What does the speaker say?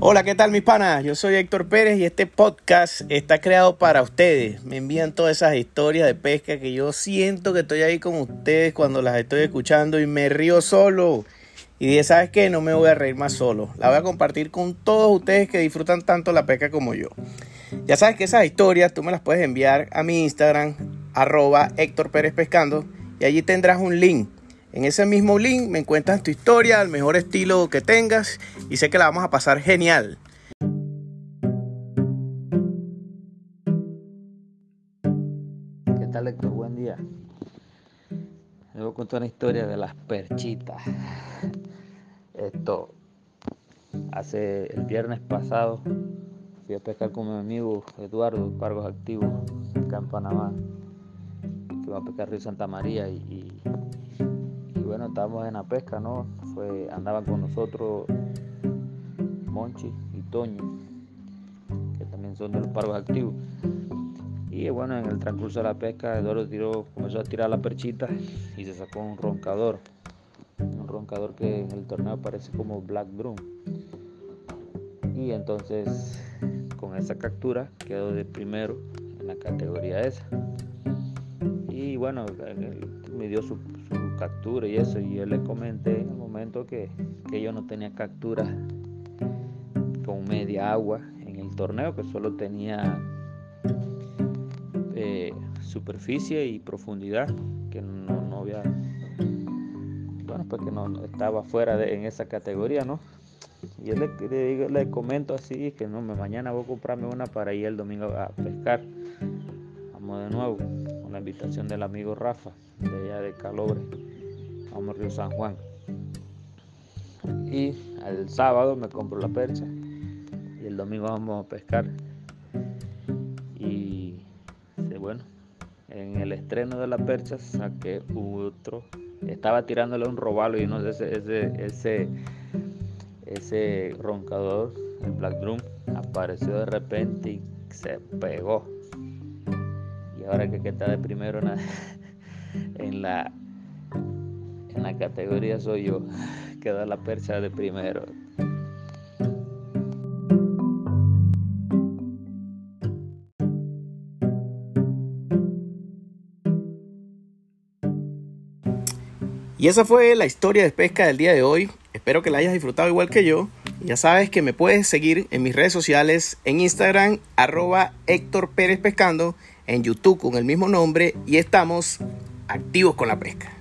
Hola, ¿qué tal mis panas? Yo soy Héctor Pérez y este podcast está creado para ustedes. Me envían todas esas historias de pesca que yo siento que estoy ahí con ustedes cuando las estoy escuchando y me río solo. Y dije, ¿sabes qué? No me voy a reír más solo. La voy a compartir con todos ustedes que disfrutan tanto la pesca como yo. Ya sabes que esas historias tú me las puedes enviar a mi Instagram, arroba Héctor Pérez Pescando, y allí tendrás un link en ese mismo link me encuentras tu historia, el mejor estilo que tengas y sé que la vamos a pasar genial. ¿Qué tal Héctor? Buen día. Les voy a contar una historia de las perchitas. Esto, hace el viernes pasado fui a pescar con mi amigo Eduardo, Cargos Activos, acá en Panamá. Fuimos a pescar Río Santa María y bueno, estábamos en la pesca, ¿no? Fue, andaban con nosotros Monchi y Toño, que también son de los pargos activos. Y bueno, en el transcurso de la pesca, Eduardo tiró, comenzó a tirar la perchita y se sacó un roncador. Un roncador que en el torneo parece como Black Drum. Y entonces, con esa captura, quedó de primero en la categoría esa. Y bueno, me dio su, captura y eso. Y yo le comenté en el momento que, yo no tenía captura con media agua en el torneo, que solo tenía eh, superficie y profundidad, que no, no había, bueno, pues que no estaba fuera de, en esa categoría, ¿no? Y él le, le, comento así, que no, mañana voy a comprarme una para ir el domingo a pescar. Vamos de nuevo, con la invitación del amigo Rafa, de allá de Calobre vamos a Río San Juan. Y el sábado me compro la percha y el domingo vamos a pescar. Y bueno, en el estreno de la percha saqué otro. Estaba tirándole un robalo y no sé, ese, ese, ese, ese roncador, el Black Drum, apareció de repente y se pegó. Y ahora que está de primero en la la categoría soy yo, que da la percha de primero. Y esa fue la historia de pesca del día de hoy. Espero que la hayas disfrutado igual que yo. Ya sabes que me puedes seguir en mis redes sociales, en Instagram, arroba Héctor Pérez Pescando, en YouTube con el mismo nombre y estamos activos con la pesca.